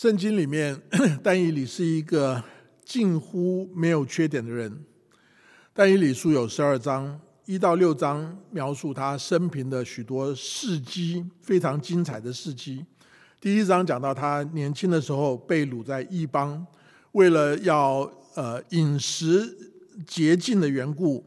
圣经里面，但以理是一个近乎没有缺点的人。但以理书有十二章，一到六章描述他生平的许多事迹，非常精彩的事迹。第一章讲到他年轻的时候被掳在异邦，为了要呃饮食洁净的缘故，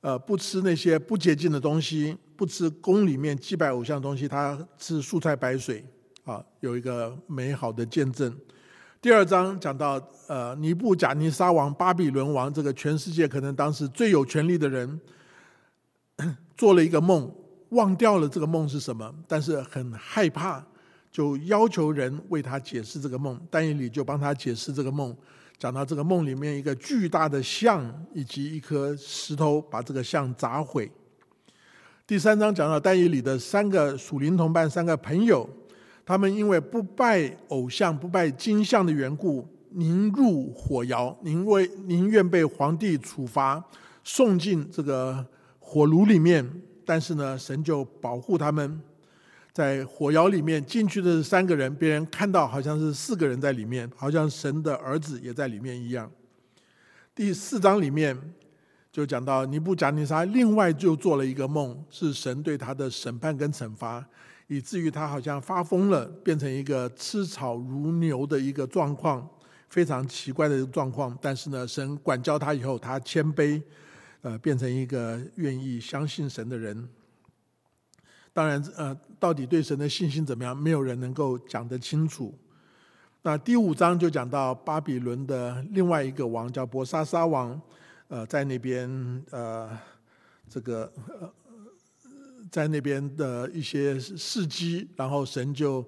呃不吃那些不洁净的东西，不吃宫里面祭拜偶像的东西，他吃蔬菜白水。啊，有一个美好的见证。第二章讲到，呃，尼布贾尼撒王、巴比伦王，这个全世界可能当时最有权力的人，做了一个梦，忘掉了这个梦是什么，但是很害怕，就要求人为他解释这个梦。但以理就帮他解释这个梦，讲到这个梦里面一个巨大的象以及一颗石头，把这个象砸毁。第三章讲到但以理的三个属灵同伴，三个朋友。他们因为不拜偶像、不拜金像的缘故，宁入火窑，宁为宁愿被皇帝处罚，送进这个火炉里面。但是呢，神就保护他们，在火窑里面进去的是三个人，别人看到好像是四个人在里面，好像神的儿子也在里面一样。第四章里面就讲到尼布贾尼撒另外就做了一个梦，是神对他的审判跟惩罚。以至于他好像发疯了，变成一个吃草如牛的一个状况，非常奇怪的状况。但是呢，神管教他以后，他谦卑，呃，变成一个愿意相信神的人。当然，呃，到底对神的信心怎么样，没有人能够讲得清楚。那第五章就讲到巴比伦的另外一个王叫伯沙沙王，呃，在那边，呃，这个。在那边的一些事迹，然后神就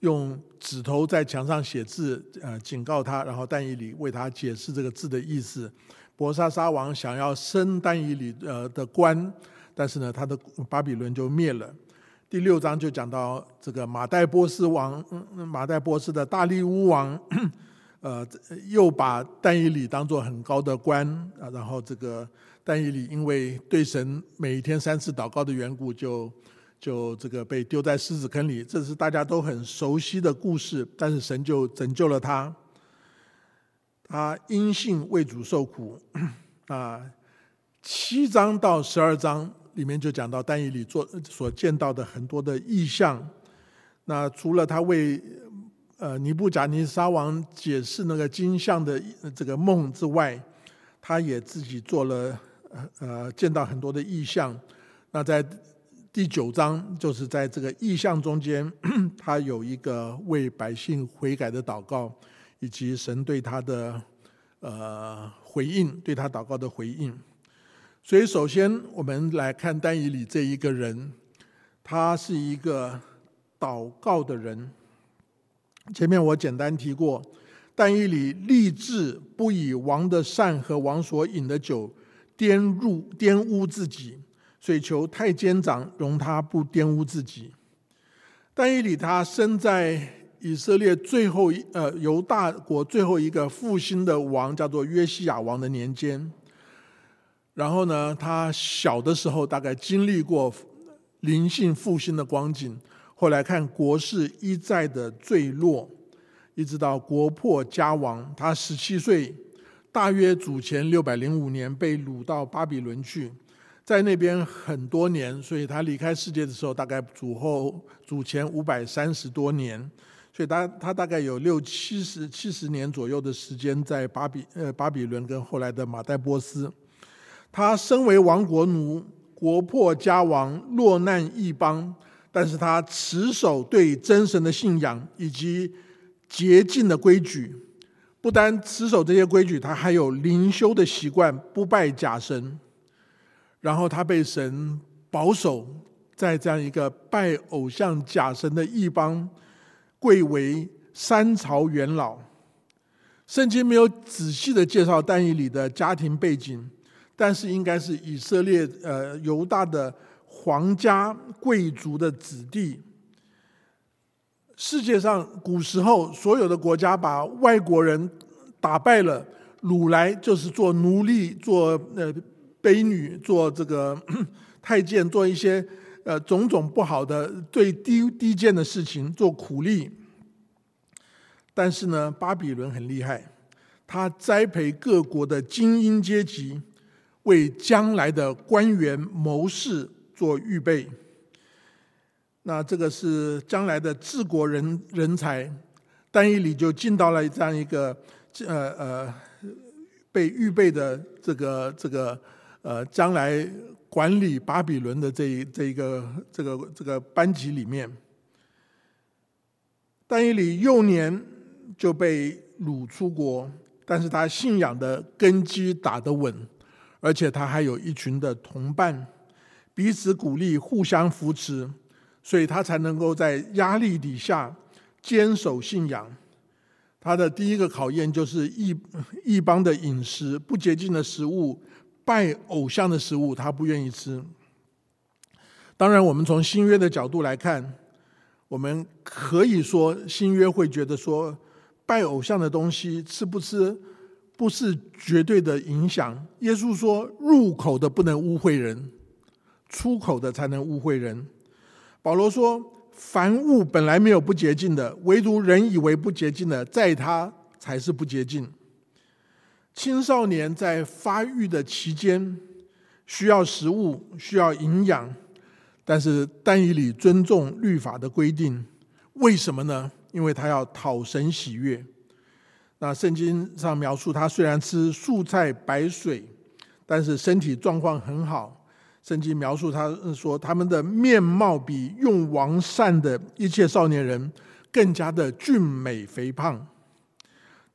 用指头在墙上写字，呃，警告他，然后但以理为他解释这个字的意思。博沙沙王想要升但以理呃的官，但是呢，他的巴比伦就灭了。第六章就讲到这个马代波斯王，马代波斯的大力乌王，呃，又把但以理当做很高的官啊，然后这个。但以理因为对神每一天三次祷告的缘故，就就这个被丢在狮子坑里。这是大家都很熟悉的故事。但是神就拯救了他，他因信为主受苦。啊，七章到十二章里面就讲到但以理做所见到的很多的意象。那除了他为呃尼布甲尼撒王解释那个金像的这个梦之外，他也自己做了。呃，见到很多的意象。那在第九章，就是在这个意象中间，他有一个为百姓悔改的祷告，以及神对他的呃回应，对他祷告的回应。所以，首先我们来看丹以里这一个人，他是一个祷告的人。前面我简单提过，但以里立志不以王的善和王所饮的酒。颠入玷污自己，所以求太监长容他不玷污自己。但以理他生在以色列最后一呃犹大国最后一个复兴的王，叫做约西亚王的年间。然后呢，他小的时候大概经历过灵性复兴的光景，后来看国势一再的坠落，一直到国破家亡，他十七岁。大约主前六百零五年被掳到巴比伦去，在那边很多年，所以他离开世界的时候大概主后主前五百三十多年，所以他他大概有六七十七十年左右的时间在巴比呃巴比伦跟后来的马代波斯，他身为亡国奴，国破家亡，落难异邦，但是他持守对真神的信仰以及洁净的规矩。不单持守这些规矩，他还有灵修的习惯，不拜假神。然后他被神保守在这样一个拜偶像假神的异邦，贵为三朝元老。圣经没有仔细的介绍但以里的家庭背景，但是应该是以色列呃犹大的皇家贵族的子弟。世界上古时候所有的国家把外国人打败了，掳来就是做奴隶、做呃卑女、做这个 太监、做一些呃种种不好的、最低低贱的事情，做苦力。但是呢，巴比伦很厉害，他栽培各国的精英阶级，为将来的官员谋士做预备。那这个是将来的治国人人才，单一里就进到了这样一个呃呃被预备的这个这个呃将来管理巴比伦的这一这一个这个这个班级里面。单一里幼年就被掳出国，但是他信仰的根基打得稳，而且他还有一群的同伴，彼此鼓励，互相扶持。所以他才能够在压力底下坚守信仰。他的第一个考验就是异 异邦的饮食，不洁净的食物，拜偶像的食物，他不愿意吃。当然，我们从新约的角度来看，我们可以说新约会觉得说，拜偶像的东西吃不吃不是绝对的影响。耶稣说，入口的不能污秽人，出口的才能污秽人。保罗说：“凡物本来没有不洁净的，唯独人以为不洁净的，在他才是不洁净。”青少年在发育的期间需要食物，需要营养，但是但以理尊重律法的规定，为什么呢？因为他要讨神喜悦。那圣经上描述他虽然吃素菜白水，但是身体状况很好。圣经描述他说，他们的面貌比用王善的一切少年人更加的俊美肥胖，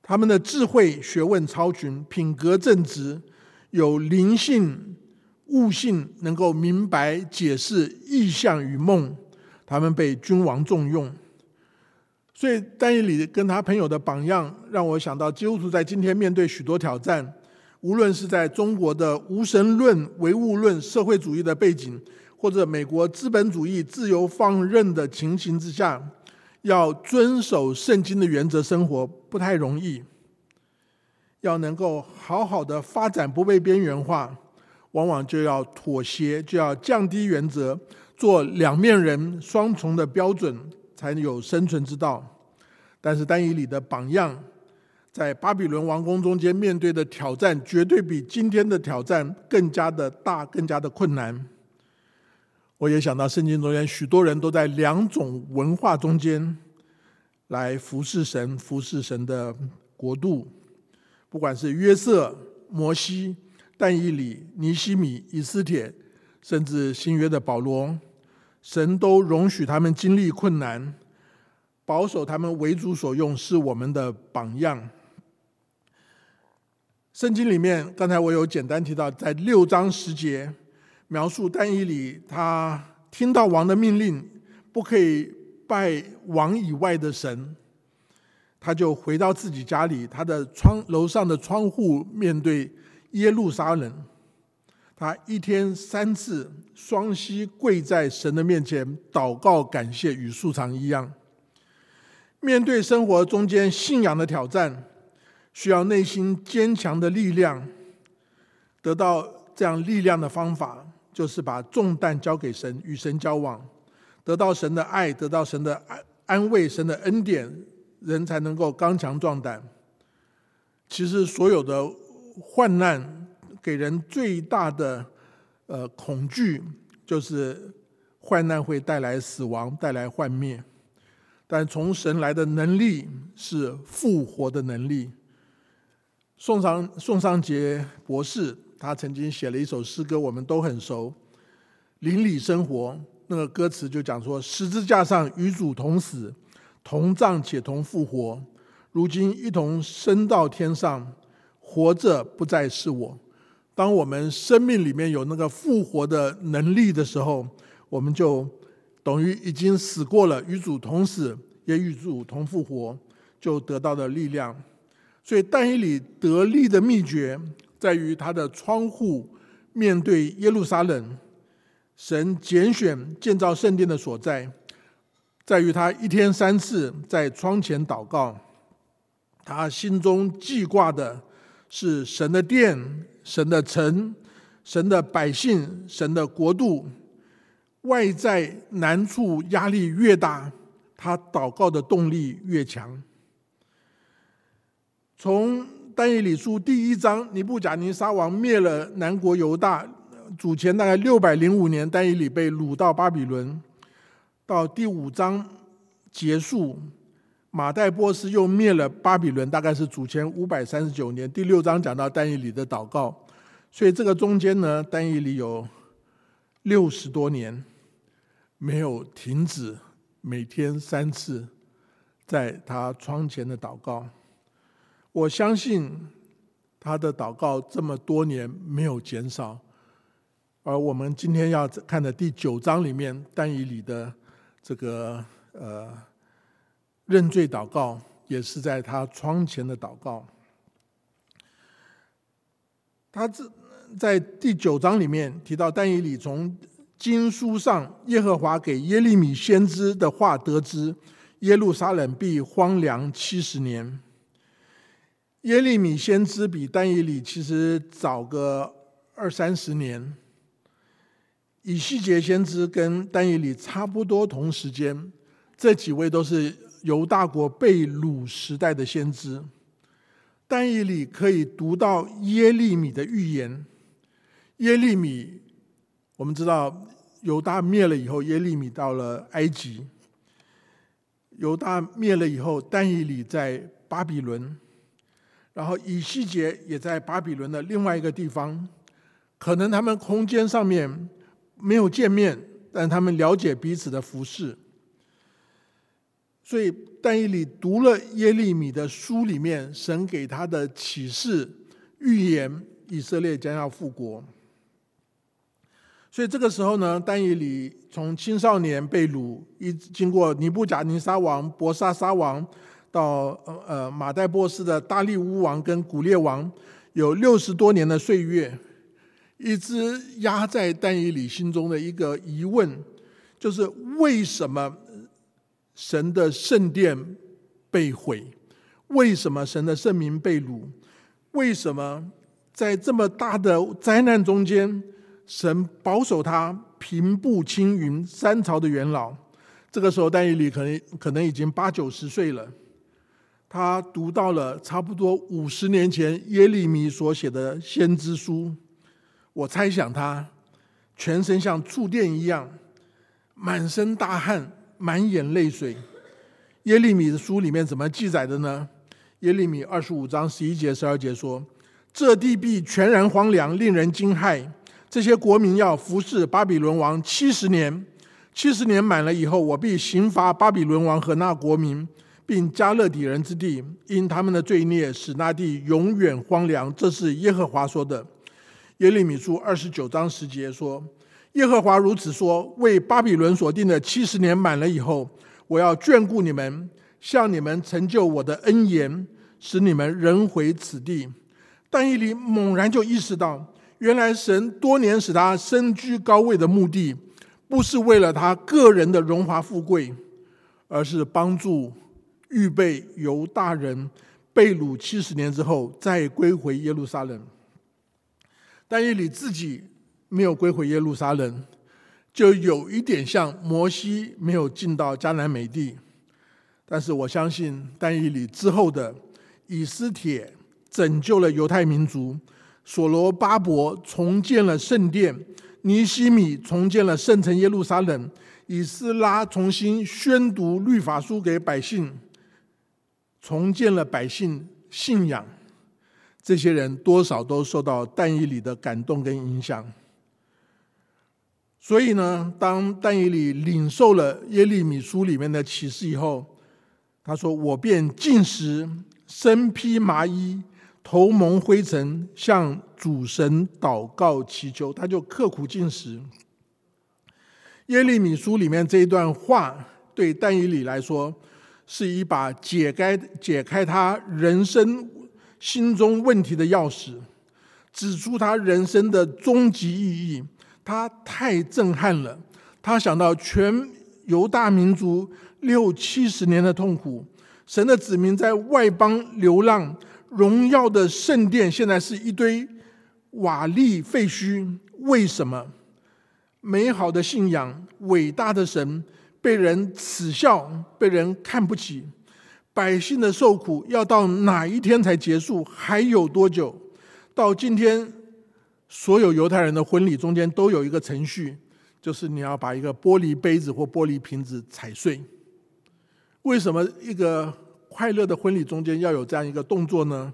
他们的智慧学问超群，品格正直，有灵性悟性，能够明白解释意象与梦，他们被君王重用。所以，丹尼里跟他朋友的榜样，让我想到基督徒在今天面对许多挑战。无论是在中国的无神论、唯物论、社会主义的背景，或者美国资本主义自由放任的情形之下，要遵守圣经的原则生活不太容易。要能够好好的发展，不被边缘化，往往就要妥协，就要降低原则，做两面人、双重的标准，才有生存之道。但是单以里的榜样。在巴比伦王宫中间面对的挑战，绝对比今天的挑战更加的大，更加的困难。我也想到圣经中间许多人都在两种文化中间来服侍神，服侍神的国度。不管是约瑟、摩西、但以里、尼西米、以斯帖，甚至新约的保罗，神都容许他们经历困难，保守他们为主所用，是我们的榜样。圣经里面，刚才我有简单提到，在六章十节描述但以里，他听到王的命令，不可以拜王以外的神，他就回到自己家里，他的窗楼上的窗户面对耶路撒冷，他一天三次双膝跪在神的面前祷告感谢，与素常一样。面对生活中间信仰的挑战。需要内心坚强的力量，得到这样力量的方法，就是把重担交给神，与神交往，得到神的爱，得到神的安安慰，神的恩典，人才能够刚强壮胆。其实，所有的患难给人最大的呃恐惧，就是患难会带来死亡，带来幻灭。但从神来的能力是复活的能力。宋尚宋尚杰博士，他曾经写了一首诗歌，我们都很熟，《邻里生活》。那个歌词就讲说：十字架上与主同死，同葬且同复活，如今一同升到天上，活着不再是我。当我们生命里面有那个复活的能力的时候，我们就等于已经死过了，与主同死，也与主同复活，就得到了力量。所以，但以理得力的秘诀在于他的窗户面对耶路撒冷，神拣选建造圣殿的所在，在于他一天三次在窗前祷告，他心中记挂的是神的殿、神的城、神的百姓、神的国度。外在难处压力越大，他祷告的动力越强。从但以理书第一章，尼布甲尼撒王灭了南国犹大，主前大概六百零五年，但以理被掳到巴比伦，到第五章结束，马代波斯又灭了巴比伦，大概是主前五百三十九年。第六章讲到但以理的祷告，所以这个中间呢，但以理有六十多年没有停止，每天三次在他窗前的祷告。我相信他的祷告这么多年没有减少，而我们今天要看的第九章里面，但以理的这个呃认罪祷告，也是在他窗前的祷告。他这在第九章里面提到，但以理从经书上耶和华给耶利米先知的话得知，耶路撒冷必荒凉七十年。耶利米先知比但以理其实早个二三十年，以西结先知跟但以理差不多同时间，这几位都是犹大国被掳时代的先知。但以理可以读到耶利米的预言。耶利米，我们知道犹大灭了以后，耶利米到了埃及。犹大灭了以后，但以理在巴比伦。然后以西结也在巴比伦的另外一个地方，可能他们空间上面没有见面，但他们了解彼此的服饰。所以但以理读了耶利米的书里面神给他的启示预言，以色列将要复国。所以这个时候呢，但以理从青少年被掳，一经过尼布甲尼撒王、伯沙撒王。到呃呃马代波斯的大力乌王跟古列王有六十多年的岁月，一直压在但以理心中的一个疑问，就是为什么神的圣殿被毁？为什么神的圣名被掳？为什么在这么大的灾难中间，神保守他平步青云，三朝的元老？这个时候，但以理可能可能已经八九十岁了。他读到了差不多五十年前耶利米所写的先知书，我猜想他全身像触电一样，满身大汗，满眼泪水。耶利米的书里面怎么记载的呢？耶利米二十五章十一节、十二节说：“这地必全然荒凉，令人惊骇。这些国民要服侍巴比伦王七十年，七十年满了以后，我必刑罚巴比伦王和那国民。”并加勒底人之地，因他们的罪孽，使那地永远荒凉。这是耶和华说的。耶利米书二十九章十节说：“耶和华如此说：为巴比伦所定的七十年满了以后，我要眷顾你们，向你们成就我的恩言，使你们仍回此地。”但以理猛然就意识到，原来神多年使他身居高位的目的，不是为了他个人的荣华富贵，而是帮助。预备犹大人被掳七十年之后再归回耶路撒冷，但以理自己没有归回耶路撒冷，就有一点像摩西没有进到迦南美地。但是我相信，但以理之后的以斯帖拯救了犹太民族，所罗巴伯重建了圣殿，尼西米重建了圣城耶路撒冷，以斯拉重新宣读律法书给百姓。重建了百姓信仰，这些人多少都受到但以理的感动跟影响。所以呢，当但以理领受了耶利米书里面的启示以后，他说：“我便进食，身披麻衣，头蒙灰尘，向主神祷告祈求。”他就刻苦进食。耶利米书里面这一段话，对但以理来说。是一把解开解开他人生心中问题的钥匙，指出他人生的终极意义。他太震撼了，他想到全犹大民族六七十年的痛苦，神的子民在外邦流浪，荣耀的圣殿现在是一堆瓦砾废墟。为什么？美好的信仰，伟大的神。被人耻笑，被人看不起，百姓的受苦要到哪一天才结束？还有多久？到今天，所有犹太人的婚礼中间都有一个程序，就是你要把一个玻璃杯子或玻璃瓶子踩碎。为什么一个快乐的婚礼中间要有这样一个动作呢？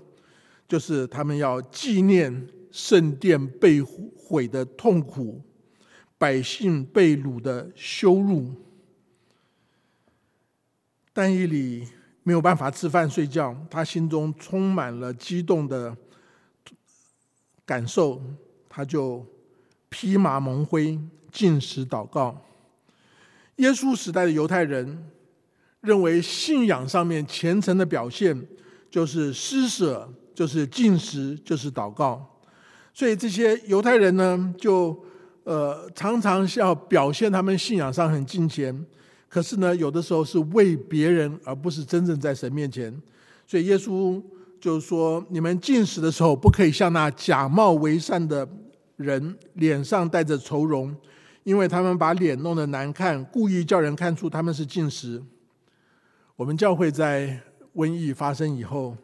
就是他们要纪念圣殿被毁的痛苦，百姓被掳的羞辱。但以理没有办法吃饭睡觉，他心中充满了激动的感受，他就披麻蒙灰进食祷告。耶稣时代的犹太人。认为信仰上面虔诚的表现就是施舍，就是进食，就是祷告。所以这些犹太人呢，就呃常常要表现他们信仰上很敬虔，可是呢，有的时候是为别人，而不是真正在神面前。所以耶稣就说：你们进食的时候，不可以像那假冒为善的人，脸上带着愁容，因为他们把脸弄得难看，故意叫人看出他们是进食。我们教会在瘟疫发生以后，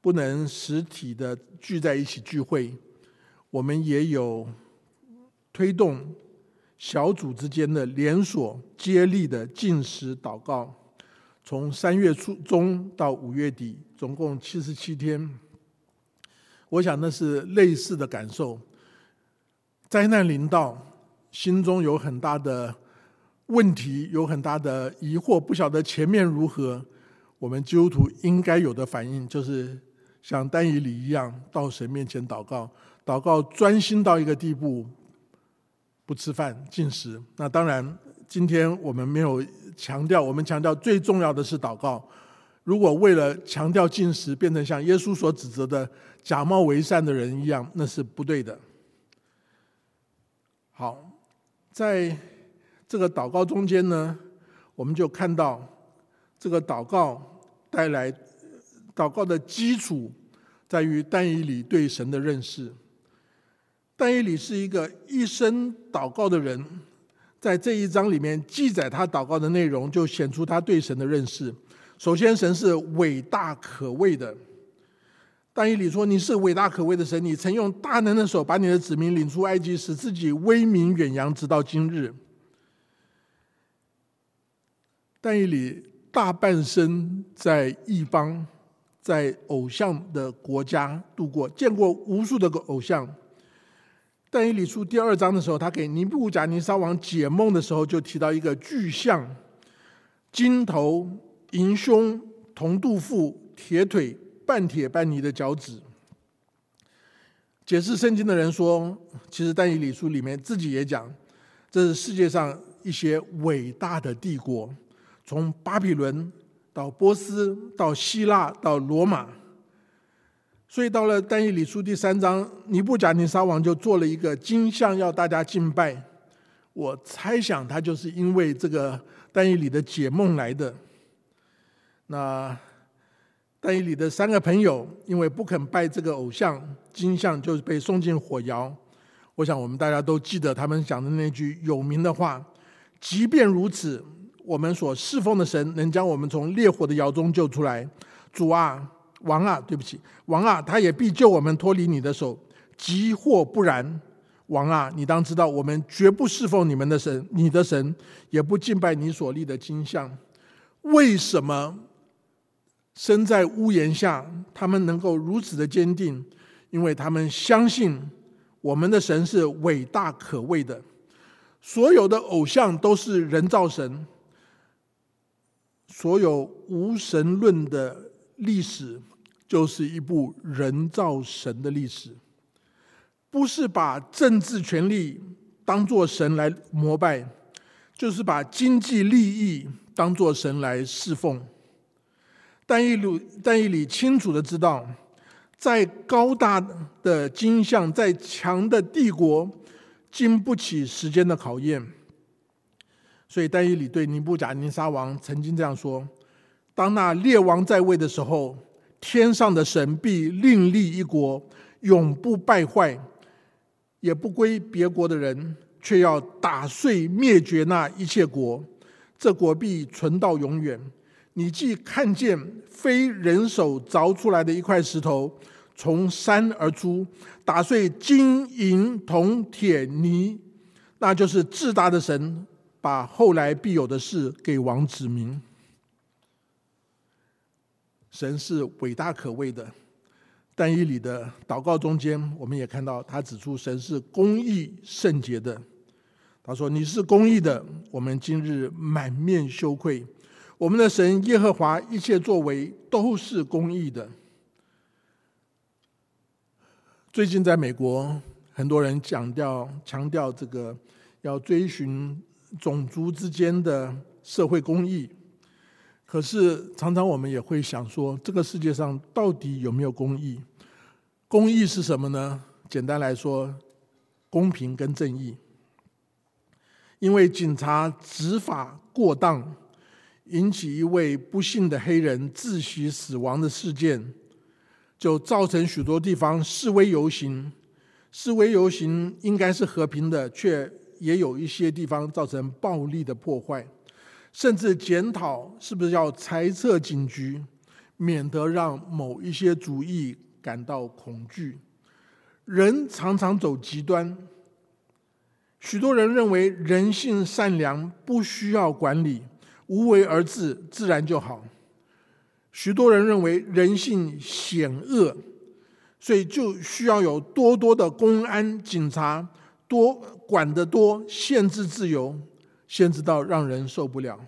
不能实体的聚在一起聚会，我们也有推动小组之间的连锁接力的进食祷告，从三月初中到五月底，总共七十七天。我想那是类似的感受。灾难临到，心中有很大的。问题有很大的疑惑，不晓得前面如何。我们基督徒应该有的反应，就是像丹以里一样，到神面前祷告，祷告专心到一个地步，不吃饭进食。那当然，今天我们没有强调，我们强调最重要的是祷告。如果为了强调进食，变成像耶稣所指责的假冒为善的人一样，那是不对的。好，在。这个祷告中间呢，我们就看到这个祷告带来祷告的基础，在于但以理对神的认识。但以理是一个一生祷告的人，在这一章里面记载他祷告的内容，就显出他对神的认识。首先，神是伟大可畏的。但以理说：“你是伟大可畏的神，你曾用大能的手把你的子民领出埃及，使自己威名远扬，直到今日。”但以理大半生在异邦，在偶像的国家度过，见过无数的个偶像。但以理书第二章的时候，他给尼布甲尼撒王解梦的时候，就提到一个巨象：金头、银胸、铜肚腹、铁腿、半铁半泥的脚趾。解释圣经的人说，其实但以理书里面自己也讲，这是世界上一些伟大的帝国。从巴比伦到波斯，到希腊，到罗马，所以到了但以理书第三章，尼布甲尼撒王就做了一个金像，要大家敬拜。我猜想他就是因为这个但以理的解梦来的。那但以理的三个朋友因为不肯拜这个偶像金像，就被送进火窑。我想我们大家都记得他们讲的那句有名的话：即便如此。我们所侍奉的神能将我们从烈火的窑中救出来，主啊，王啊，对不起，王啊，他也必救我们脱离你的手。即或不然，王啊，你当知道，我们绝不侍奉你们的神，你的神也不敬拜你所立的金像。为什么身在屋檐下，他们能够如此的坚定？因为他们相信我们的神是伟大可畏的，所有的偶像都是人造神。所有无神论的历史，就是一部人造神的历史，不是把政治权力当做神来膜拜，就是把经济利益当做神来侍奉。但一路但一里清楚的知道，再高大的金像，再强的帝国，经不起时间的考验。所以，但以理对尼布甲尼撒王曾经这样说：“当那列王在位的时候，天上的神必另立一国，永不败坏，也不归别国的人，却要打碎灭绝那一切国。这国必存到永远。你既看见非人手凿出来的一块石头从山而出，打碎金银铜铁泥，那就是至大的神把后来必有的事给王指明。神是伟大可畏的。但以理的祷告中间，我们也看到他指出神是公义圣洁的。他说：“你是公义的，我们今日满面羞愧。我们的神耶和华一切作为都是公义的。”最近在美国，很多人强调强调这个要追寻种族之间的社会公义。可是，常常我们也会想说，这个世界上到底有没有公义？公义是什么呢？简单来说，公平跟正义。因为警察执法过当，引起一位不幸的黑人窒息死亡的事件，就造成许多地方示威游行。示威游行应该是和平的，却也有一些地方造成暴力的破坏。甚至检讨是不是要裁撤警局，免得让某一些主义感到恐惧。人常常走极端，许多人认为人性善良不需要管理，无为而治自然就好。许多人认为人性险恶，所以就需要有多多的公安警察，多管得多，限制自由。限制到让人受不了。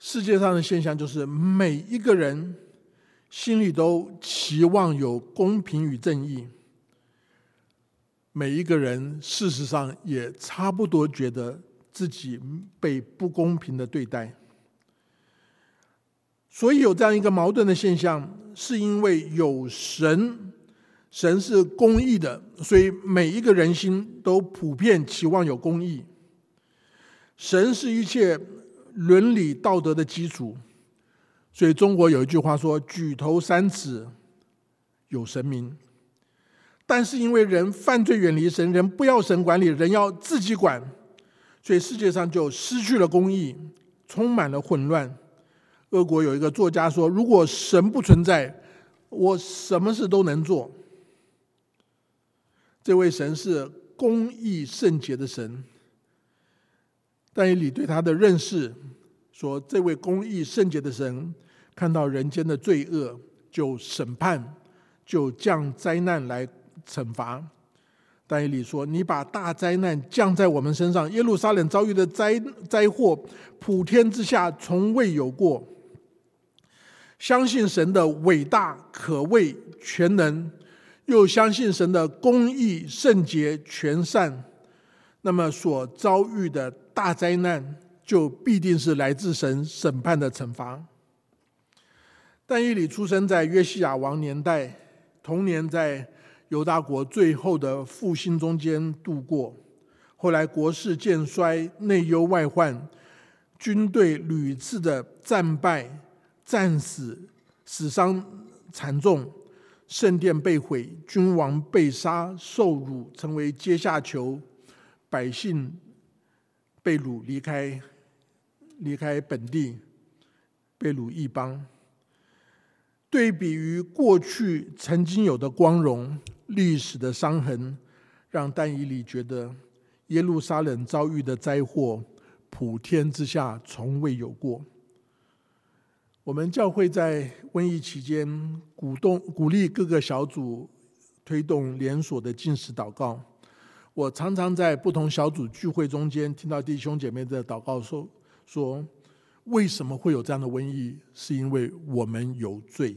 世界上的现象就是，每一个人心里都期望有公平与正义。每一个人事实上也差不多觉得自己被不公平的对待。所以有这样一个矛盾的现象，是因为有神，神是公义的，所以每一个人心都普遍期望有公义。神是一切。伦理道德的基础，所以中国有一句话说：“举头三尺有神明。”但是因为人犯罪远离神，人不要神管理，人要自己管，所以世界上就失去了公义，充满了混乱。俄国有一个作家说：“如果神不存在，我什么事都能做。”这位神是公义圣洁的神。但以理对他的认识说：“这位公义圣洁的神看到人间的罪恶，就审判，就降灾难来惩罚。”但以理说：“你把大灾难降在我们身上，耶路撒冷遭遇的灾灾祸，普天之下从未有过。相信神的伟大、可畏、全能，又相信神的公义、圣洁、全善，那么所遭遇的。”大灾难就必定是来自神审判的惩罚。但以理出生在约西亚王年代，童年在犹大国最后的复兴中间度过。后来国势渐衰，内忧外患，军队屡次的战败、战死、死伤惨重，圣殿被毁，君王被杀、受辱，成为阶下囚，百姓。被掳离开，离开本地，被掳异邦。对比于过去曾经有的光荣、历史的伤痕，让但以理觉得耶路撒冷遭遇的灾祸，普天之下从未有过。我们教会在瘟疫期间，鼓动鼓励各个小组推动连锁的进食祷告。我常常在不同小组聚会中间听到弟兄姐妹的祷告，说说为什么会有这样的瘟疫？是因为我们有罪，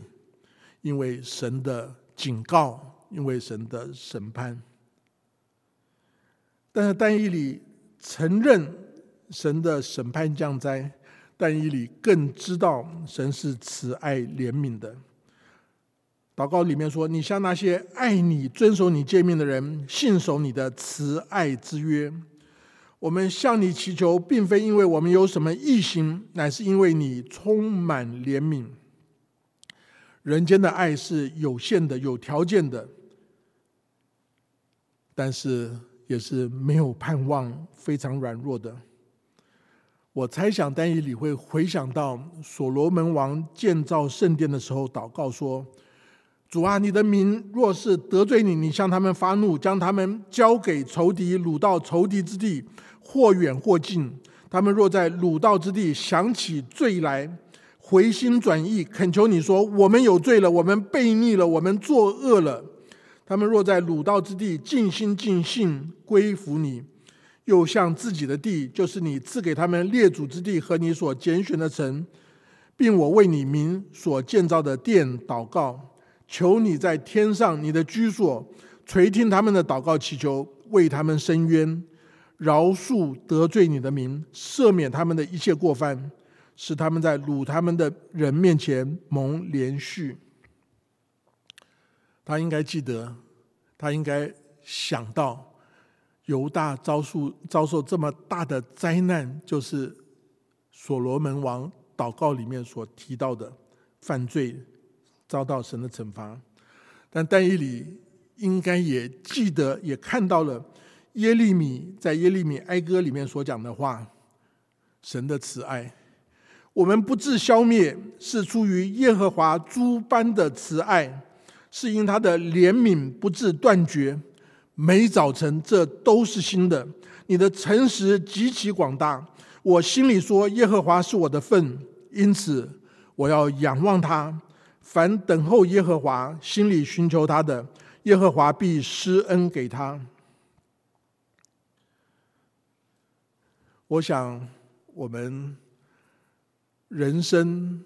因为神的警告，因为神的审判。但是但以理承认神的审判降灾，但以理更知道神是慈爱怜悯的。祷告里面说：“你向那些爱你、遵守你诫命的人，信守你的慈爱之约。我们向你祈求，并非因为我们有什么异行，乃是因为你充满怜悯。人间的爱是有限的、有条件的，但是也是没有盼望、非常软弱的。我猜想丹以理会回想到所罗门王建造圣殿的时候祷告说：“主啊，你的民若是得罪你，你向他们发怒，将他们交给仇敌，掳到仇敌之地，或远或近。他们若在掳到之地想起罪来，回心转意，恳求你说：我们有罪了，我们悖逆了，我们作恶了。他们若在掳到之地尽心尽性归服你。”又向自己的地，就是你赐给他们列祖之地和你所拣选的城，并我为你民所建造的殿祷告，求你在天上你的居所垂听他们的祷告祈求，为他们伸冤，饶恕得罪你的民，赦免他们的一切过犯，使他们在辱他们的人面前蒙连续。他应该记得，他应该想到。犹大遭受遭受这么大的灾难，就是所罗门王祷告里面所提到的犯罪，遭到神的惩罚。但但以理应该也记得，也看到了耶利米在耶利米哀歌里面所讲的话：神的慈爱，我们不致消灭，是出于耶和华诸般的慈爱，是因他的怜悯不致断绝。每早晨，这都是新的。你的诚实极其广大，我心里说：耶和华是我的份，因此我要仰望他。凡等候耶和华、心里寻求他的，耶和华必施恩给他。我想，我们人生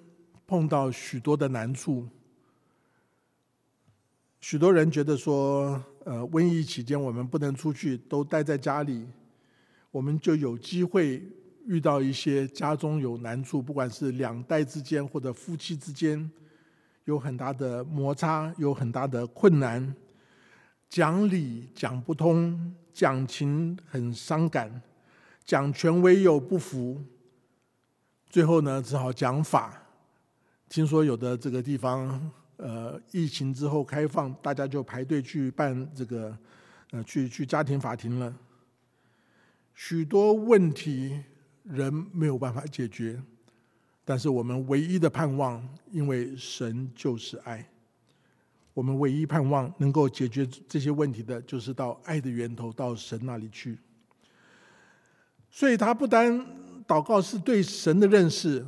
碰到许多的难处，许多人觉得说。呃，瘟疫期间我们不能出去，都待在家里，我们就有机会遇到一些家中有难处，不管是两代之间或者夫妻之间，有很大的摩擦，有很大的困难，讲理讲不通，讲情很伤感，讲权威又不服，最后呢，只好讲法。听说有的这个地方。呃，疫情之后开放，大家就排队去办这个，呃，去去家庭法庭了。许多问题人没有办法解决，但是我们唯一的盼望，因为神就是爱，我们唯一盼望能够解决这些问题的，就是到爱的源头，到神那里去。所以他不单祷告是对神的认识，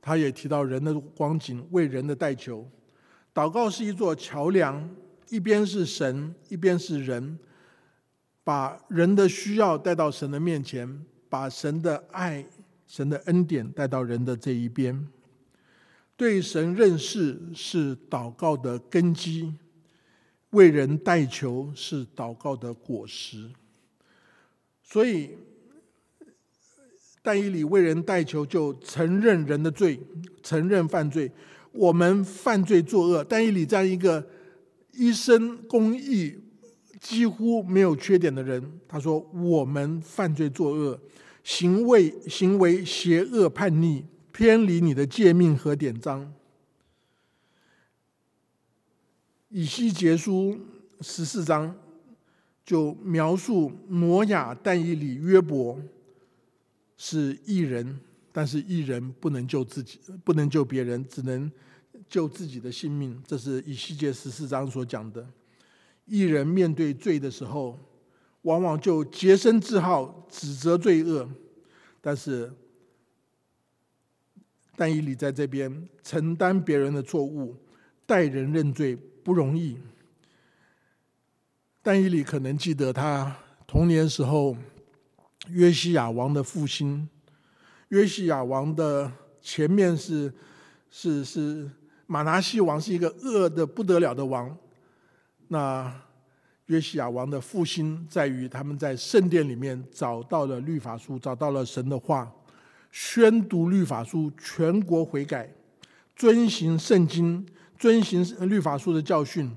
他也提到人的光景，为人的代求。祷告是一座桥梁，一边是神，一边是人，把人的需要带到神的面前，把神的爱、神的恩典带到人的这一边。对神认识是祷告的根基，为人代求是祷告的果实。所以，但以理为人代求，就承认人的罪，承认犯罪。我们犯罪作恶，但以理这样一个一生公义几乎没有缺点的人，他说：“我们犯罪作恶，行为行为邪恶叛逆，偏离你的诫命和典章。”以西结书十四章就描述摩亚、但以理、约伯是异人。但是一人不能救自己，不能救别人，只能救自己的性命。这是以西结十四章所讲的。一人面对罪的时候，往往就洁身自好，指责罪恶。但是，但以理在这边承担别人的错误，待人认罪不容易。但以理可能记得他童年时候约西亚王的复兴。约西亚王的前面是是是马拿西王，是一个恶的不得了的王。那约西亚王的复兴在于他们在圣殿里面找到了律法书，找到了神的话，宣读律法书，全国悔改，遵行圣经，遵行律法书的教训，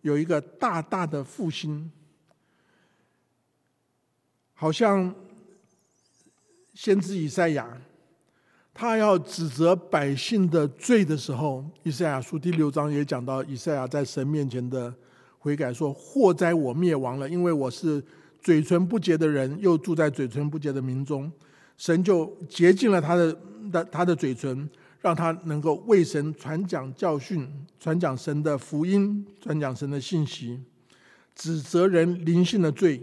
有一个大大的复兴，好像。先知以赛亚，他要指责百姓的罪的时候，以赛亚书第六章也讲到，以赛亚在神面前的悔改，说：“祸灾我灭亡了，因为我是嘴唇不洁的人，又住在嘴唇不洁的民中。神就洁净了他的的他的嘴唇，让他能够为神传讲教训，传讲神的福音，传讲神的信息，指责人灵性的罪，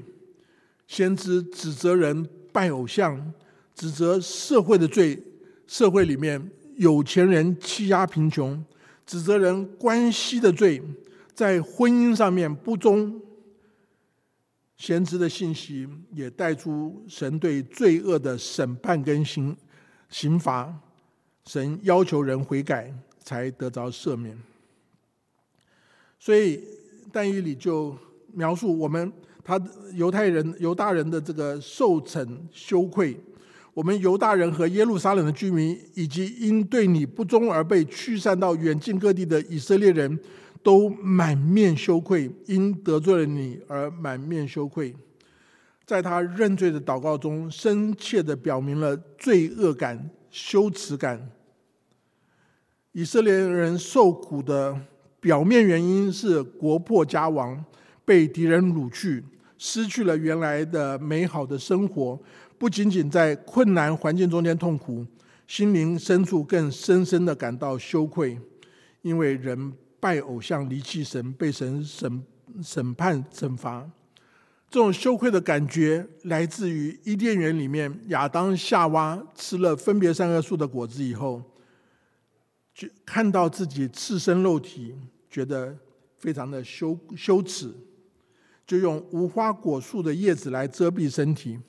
先知指责人拜偶像，指责社会的罪，社会里面有钱人欺压贫穷，指责人关系的罪，在婚姻上面不忠。先知的信息也带出神对罪恶的审判跟刑刑罚，神要求人悔改才得着赦免。所以但以理就描述我们他犹太人犹大人的这个受惩羞愧，我们犹大人和耶路撒冷的居民，以及因对你不忠而被驱散到远近各地的以色列人。都满面羞愧，因得罪了你而满面羞愧。在他认罪的祷告中，深切的表明了罪恶感、羞耻感。以色列人受苦的表面原因是国破家亡，被敌人掳去，失去了原来的美好的生活。不仅仅在困难环境中间痛苦，心灵深处更深深的感到羞愧，因为人。拜偶像、离弃神、被神审审判、惩罚，这种羞愧的感觉来自于伊甸园里面亚当、夏娃吃了分别三恶树的果子以后，就看到自己赤身肉体，觉得非常的羞羞耻，就用无花果树的叶子来遮蔽身体。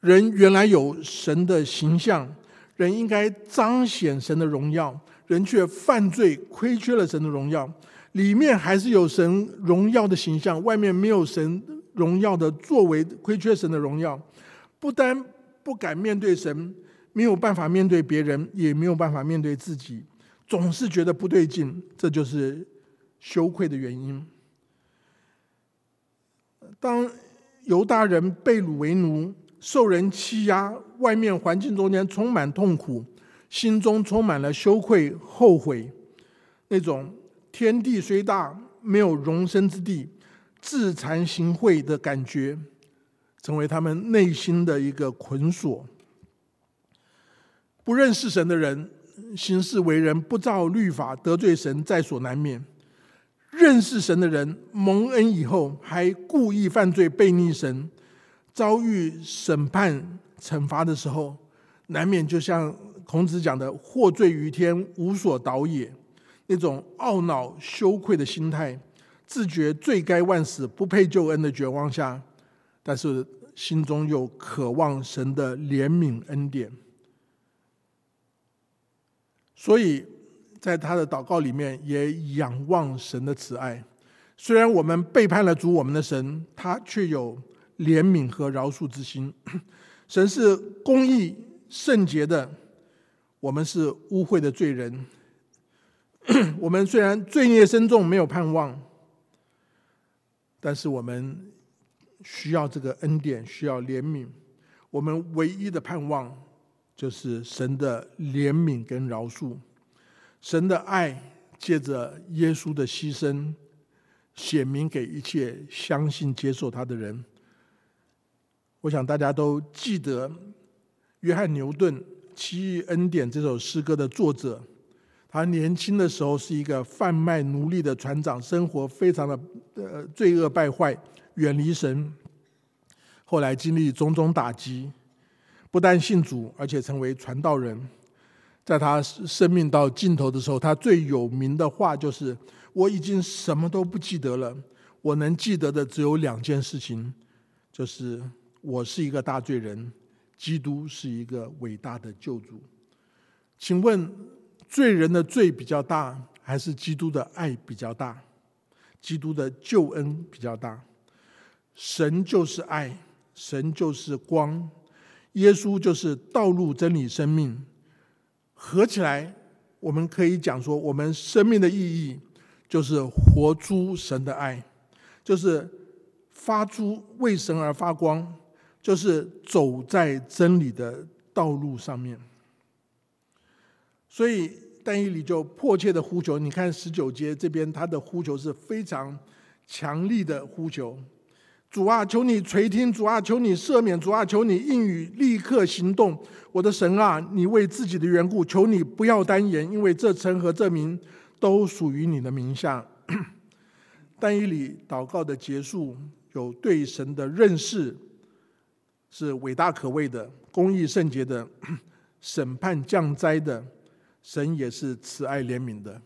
人原来有神的形象，人应该彰显神的荣耀。人却犯罪，亏缺了神的荣耀。里面还是有神荣耀的形象，外面没有神荣耀的作为，亏缺神的荣耀。不单不敢面对神，没有办法面对别人，也没有办法面对自己，总是觉得不对劲。这就是羞愧的原因。当犹大人被掳为奴，受人欺压，外面环境中间充满痛苦。心中充满了羞愧、后悔，那种天地虽大，没有容身之地，自惭形秽的感觉，成为他们内心的一个捆锁。不认识神的人，行事为人不照律法，得罪神在所难免；认识神的人，蒙恩以后还故意犯罪背逆神，遭遇审判惩罚的时候，难免就像。孔子讲的“获罪于天，无所导也”，那种懊恼、羞愧的心态，自觉罪该万死、不配救恩的绝望下，但是心中又渴望神的怜悯恩典，所以在他的祷告里面也仰望神的慈爱。虽然我们背叛了主我们的神，他却有怜悯和饶恕之心。神是公义圣洁的。我们是污秽的罪人，我们虽然罪孽深重，没有盼望，但是我们需要这个恩典，需要怜悯。我们唯一的盼望就是神的怜悯跟饶恕，神的爱借着耶稣的牺牲，显明给一切相信接受他的人。我想大家都记得约翰牛顿。《奇异恩典》这首诗歌的作者，他年轻的时候是一个贩卖奴隶的船长，生活非常的呃罪恶败坏，远离神。后来经历种种打击，不但信主，而且成为传道人。在他生命到尽头的时候，他最有名的话就是：“我已经什么都不记得了，我能记得的只有两件事情，就是我是一个大罪人。”基督是一个伟大的救主，请问罪人的罪比较大，还是基督的爱比较大？基督的救恩比较大。神就是爱，神就是光，耶稣就是道路、真理、生命。合起来，我们可以讲说，我们生命的意义就是活出神的爱，就是发出为神而发光。就是走在真理的道路上面，所以但以理就迫切的呼求。你看十九节这边，他的呼求是非常强力的呼求。主啊，求你垂听；主啊，求你赦免；主啊，求你应允，立刻行动。我的神啊，你为自己的缘故，求你不要单言，因为这城和这名都属于你的名下。但以理祷告的结束，有对神的认识，是伟大可畏的、公义圣洁的、审判降灾的。神也是慈爱怜悯的。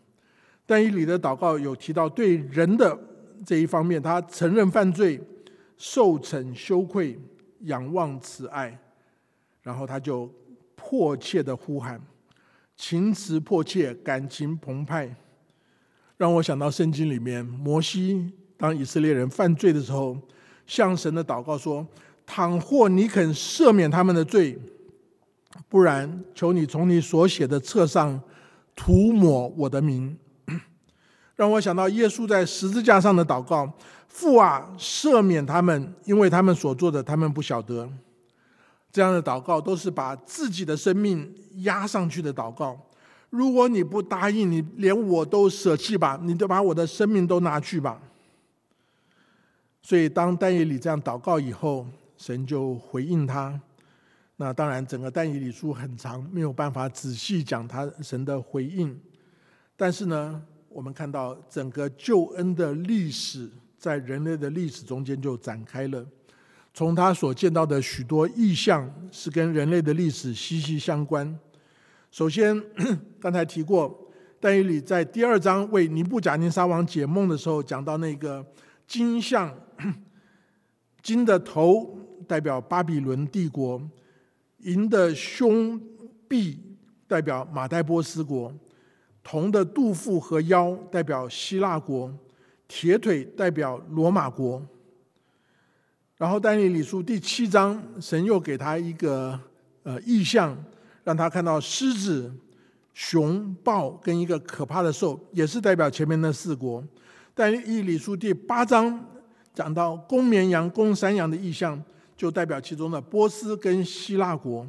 但以理的祷告有提到对人的这一方面，他承认犯罪。受惩羞愧，仰望慈爱，然后他就迫切的呼喊，情辞迫切，感情澎湃，让我想到圣经里面摩西当以色列人犯罪的时候，向神的祷告说：“倘或你肯赦免他们的罪，不然求你从你所写的册上涂抹我的名。”让我想到耶稣在十字架上的祷告。父啊，赦免他们，因为他们所做的，他们不晓得。这样的祷告都是把自己的生命压上去的祷告。如果你不答应，你连我都舍弃吧，你就把我的生命都拿去吧。所以，当但以理这样祷告以后，神就回应他。那当然，整个但以理书很长，没有办法仔细讲他神的回应。但是呢，我们看到整个救恩的历史。在人类的历史中间就展开了，从他所见到的许多意象是跟人类的历史息息相关。首先，刚才提过，但以理在第二章为尼布甲尼撒王解梦的时候，讲到那个金像，金的头代表巴比伦帝国，银的胸臂代表马代波斯国，铜的肚腹和腰代表希腊国。铁腿代表罗马国，然后但以理书第七章，神又给他一个呃意象，让他看到狮子、熊豹跟一个可怕的兽，也是代表前面的四国。但以理书第八章讲到公绵羊、公山羊的意象，就代表其中的波斯跟希腊国。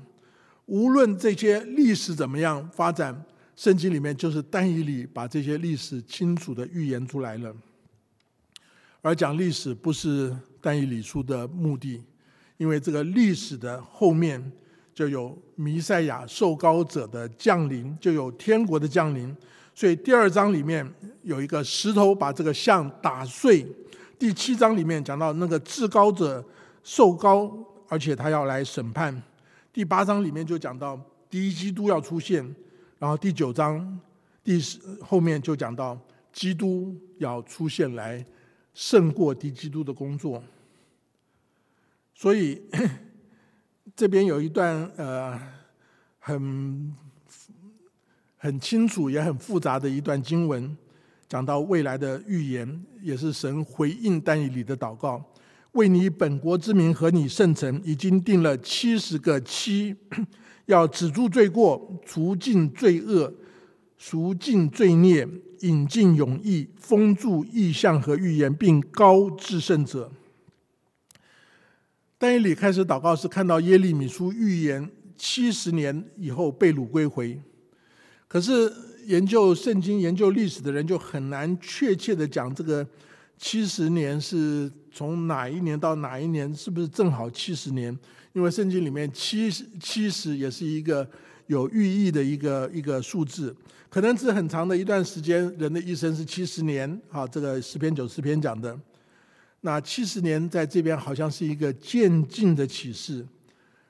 无论这些历史怎么样发展，圣经里面就是但以理把这些历史清楚的预言出来了。而讲历史不是单以理书的目的，因为这个历史的后面就有弥赛亚受高者的降临，就有天国的降临。所以第二章里面有一个石头把这个像打碎。第七章里面讲到那个至高者受高，而且他要来审判。第八章里面就讲到第一基督要出现，然后第九章第十后面就讲到基督要出现来。胜过敌基督的工作，所以 这边有一段呃很很清楚也很复杂的一段经文，讲到未来的预言，也是神回应但以理的祷告，为你本国之名和你圣城已经定了七十个期，要止住罪过，除尽罪恶，赎尽罪孽。引进永义，封住意象和预言，并高至圣者。但以理开始祷告时看到耶利米书预言七十年以后被掳归回。可是研究圣经、研究历史的人就很难确切的讲这个七十年是从哪一年到哪一年，是不是正好七十年？因为圣经里面七十七十也是一个有寓意的一个一个数字。可能是很长的一段时间，人的一生是七十年啊。这个十篇九十篇讲的，那七十年在这边好像是一个渐进的启示。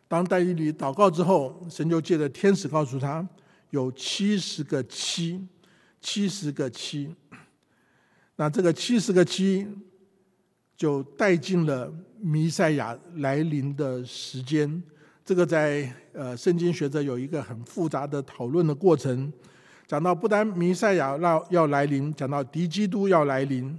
当戴玉里祷告之后，神就借着天使告诉他，有七十个七，七十个七。那这个七十个七，就带进了弥赛亚来临的时间。这个在呃圣经学者有一个很复杂的讨论的过程。讲到不单弥赛亚要要来临，讲到敌基督要来临，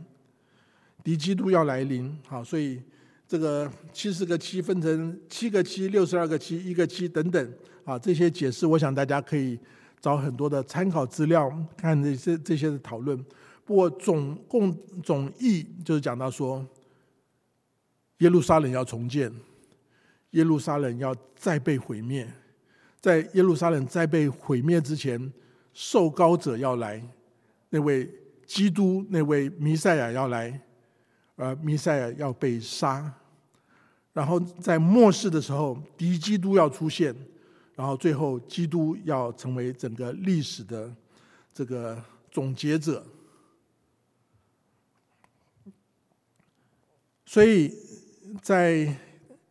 敌基督要来临，好，所以这个七十个七分成七个七、六十二个七、一个七等等，啊，这些解释，我想大家可以找很多的参考资料看这些这些的讨论。不过总共总意就是讲到说，耶路撒冷要重建，耶路撒冷要再被毁灭，在耶路撒冷再被毁灭之前。受高者要来，那位基督，那位弥赛亚要来，而弥赛亚要被杀，然后在末世的时候，敌基督要出现，然后最后基督要成为整个历史的这个总结者。所以在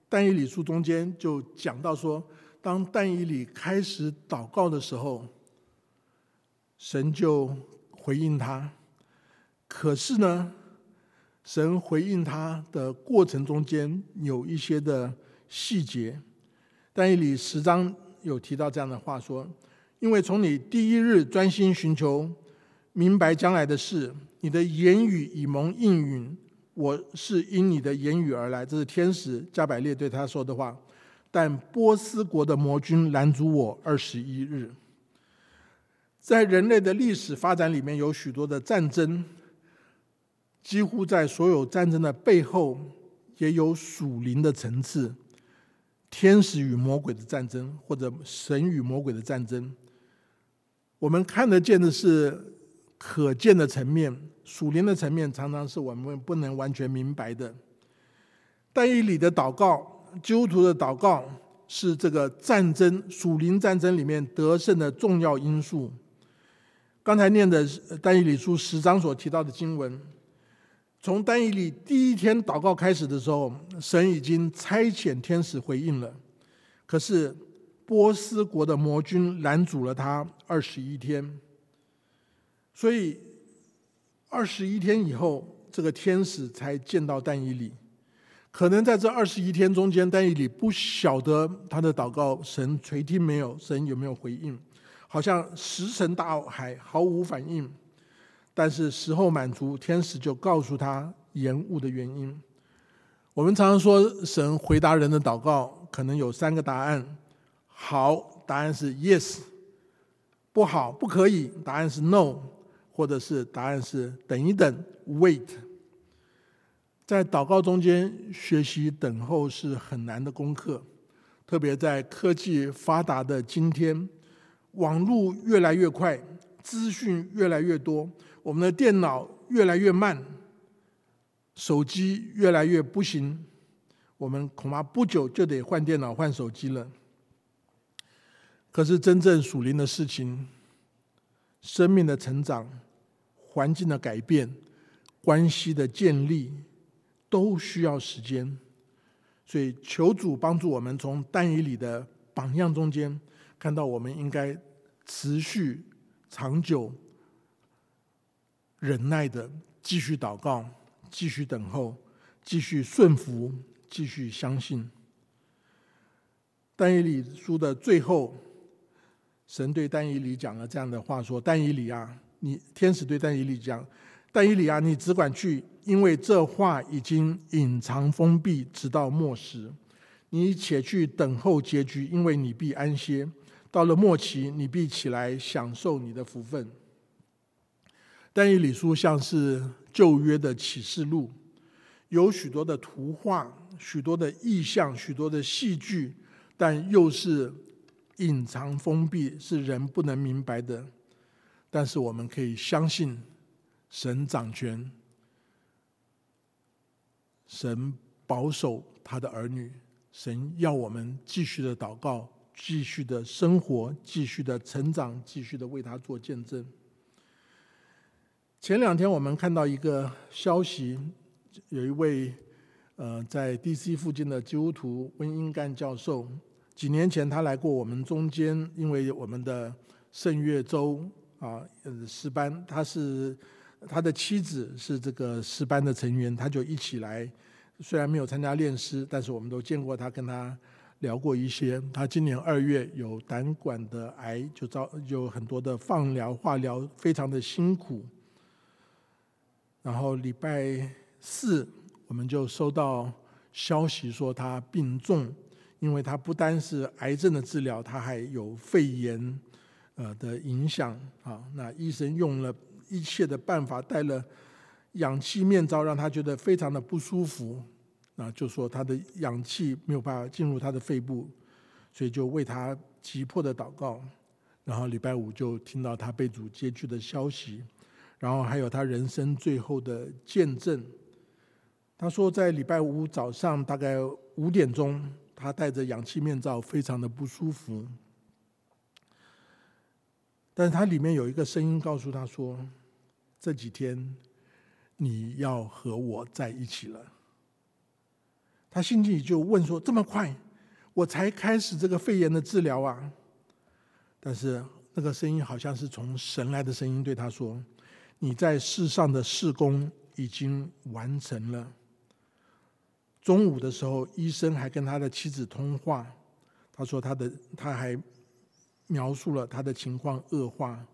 但以理书中间就讲到说，当但以理开始祷告的时候，神就回应他。可是呢，神回应他的过程中间有一些的细节。但以理十章有提到这样的话说：，因为从你第一日专心寻求明白将来的事，你的言语已蒙应允。我是因你的言语而来，这是天使加百列对他说的话。但波斯国的魔君拦阻我二十一日。在人类的历史发展里面，有许多的战争，几乎在所有战争的背后，也有属灵的层次，天使与魔鬼的战争，或者神与魔鬼的战争。我们看得见的是可见的层面。属灵的层面常常是我们不能完全明白的。但以理的祷告，基督徒的祷告，是这个战争属灵战争里面得胜的重要因素。刚才念的但以理书十章所提到的经文，从但以理第一天祷告开始的时候，神已经差遣天使回应了。可是波斯国的魔君拦阻了他二十一天，所以。二十一天以后，这个天使才见到但以理。可能在这二十一天中间，但以理不晓得他的祷告神垂听没有，神有没有回应，好像石沉大海，毫无反应。但是时候满足，天使就告诉他延误的原因。我们常常说，神回答人的祷告可能有三个答案：好，答案是 yes；不好，不可以，答案是 no。或者是答案是等一等，wait。在祷告中间学习等候是很难的功课，特别在科技发达的今天，网络越来越快，资讯越来越多，我们的电脑越来越慢，手机越来越不行，我们恐怕不久就得换电脑换手机了。可是真正属灵的事情，生命的成长。环境的改变，关系的建立，都需要时间。所以求主帮助我们，从但以里的榜样中间，看到我们应该持续、长久、忍耐的继续祷告，继续等候，继续顺服，继续相信。但以里书的最后，神对但以里讲了这样的话：说，但以里啊。你天使对但以理讲：“但以理啊，你只管去，因为这话已经隐藏封闭，直到末时。你且去等候结局，因为你必安歇。到了末期，你必起来享受你的福分。”但以理书像是旧约的启示录，有许多的图画、许多的意象、许多的戏剧，但又是隐藏封闭，是人不能明白的。但是我们可以相信，神掌权，神保守他的儿女，神要我们继续的祷告，继续的生活，继续的成长，继续的为他做见证。前两天我们看到一个消息，有一位呃在 DC 附近的基督徒温英干教授，几年前他来过我们中间，因为我们的圣月周。啊，呃，诗班，他是他的妻子是这个诗班的成员，他就一起来。虽然没有参加练诗，但是我们都见过他，跟他聊过一些。他今年二月有胆管的癌，就遭有很多的放疗、化疗，非常的辛苦。然后礼拜四，我们就收到消息说他病重，因为他不单是癌症的治疗，他还有肺炎。呃的影响啊，那医生用了一切的办法，戴了氧气面罩，让他觉得非常的不舒服啊，就说他的氧气没有办法进入他的肺部，所以就为他急迫的祷告。然后礼拜五就听到他被主接去的消息，然后还有他人生最后的见证。他说，在礼拜五早上大概五点钟，他戴着氧气面罩，非常的不舒服。但是他里面有一个声音告诉他说：“这几天你要和我在一起了。”他心里就问说：“这么快？我才开始这个肺炎的治疗啊！”但是那个声音好像是从神来的声音对他说：“你在世上的事工已经完成了。”中午的时候，医生还跟他的妻子通话，他说他的他还。描述了他的情况恶化，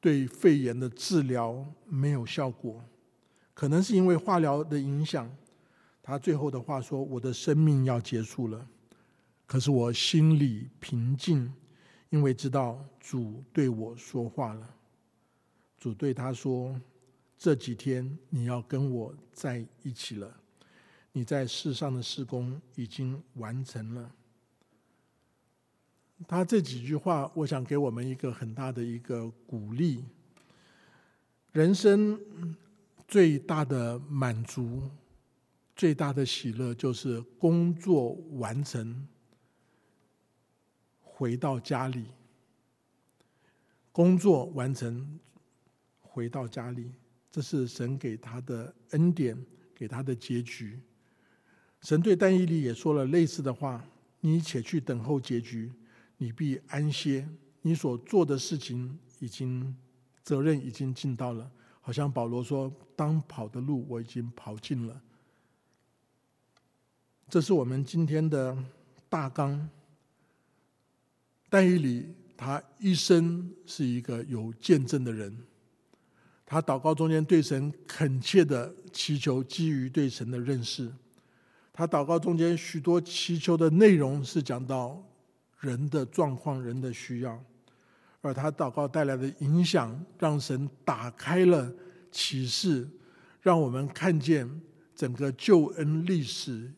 对肺炎的治疗没有效果，可能是因为化疗的影响。他最后的话说：“我的生命要结束了，可是我心里平静，因为知道主对我说话了。主对他说：这几天你要跟我在一起了，你在世上的施工已经完成了。”他这几句话，我想给我们一个很大的一个鼓励。人生最大的满足、最大的喜乐，就是工作完成，回到家里。工作完成，回到家里，这是神给他的恩典，给他的结局。神对但以理也说了类似的话：“你且去等候结局。”你必安歇，你所做的事情已经责任已经尽到了。好像保罗说：“当跑的路我已经跑尽了。”这是我们今天的大纲。但以理他一生是一个有见证的人，他祷告中间对神恳切的祈求，基于对神的认识。他祷告中间许多祈求的内容是讲到。人的状况，人的需要，而他祷告带来的影响，让神打开了启示，让我们看见整个救恩历史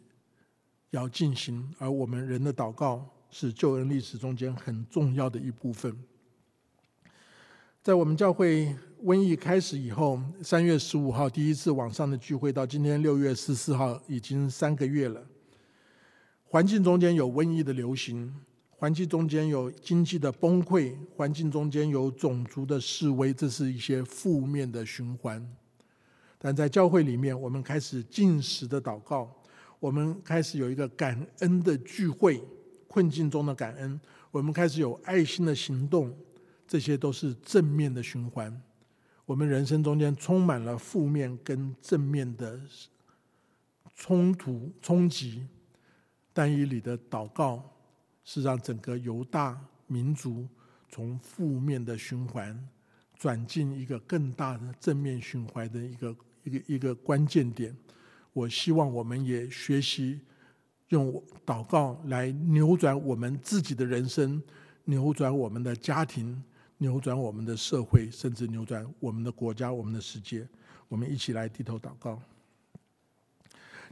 要进行，而我们人的祷告是救恩历史中间很重要的一部分。在我们教会瘟疫开始以后，三月十五号第一次网上的聚会，到今天六月十四号，已经三个月了。环境中间有瘟疫的流行。环境中间有经济的崩溃，环境中间有种族的示威，这是一些负面的循环。但在教会里面，我们开始进食的祷告，我们开始有一个感恩的聚会，困境中的感恩，我们开始有爱心的行动，这些都是正面的循环。我们人生中间充满了负面跟正面的冲突冲击，但以你的祷告。是让整个犹大民族从负面的循环转进一个更大的正面循环的一个一个一个关键点。我希望我们也学习用祷告来扭转我们自己的人生，扭转我们的家庭，扭转我们的社会，甚至扭转我们的国家、我们的世界。我们一起来低头祷告。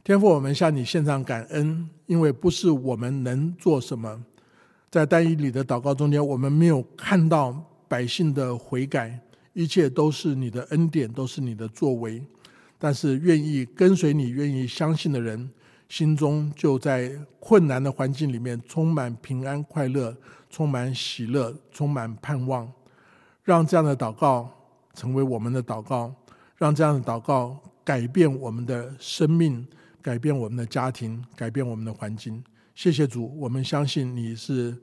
天父，我们向你献上感恩，因为不是我们能做什么，在单一里的祷告中间，我们没有看到百姓的悔改，一切都是你的恩典，都是你的作为。但是愿意跟随你、愿意相信的人，心中就在困难的环境里面充满平安、快乐，充满喜乐，充满盼望。让这样的祷告成为我们的祷告，让这样的祷告改变我们的生命。改变我们的家庭，改变我们的环境。谢谢主，我们相信你是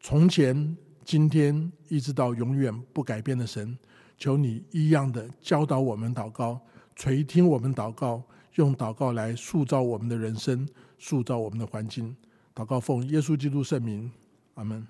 从前、今天一直到永远不改变的神。求你一样的教导我们祷告，垂听我们祷告，用祷告来塑造我们的人生，塑造我们的环境。祷告奉耶稣基督圣名，阿门。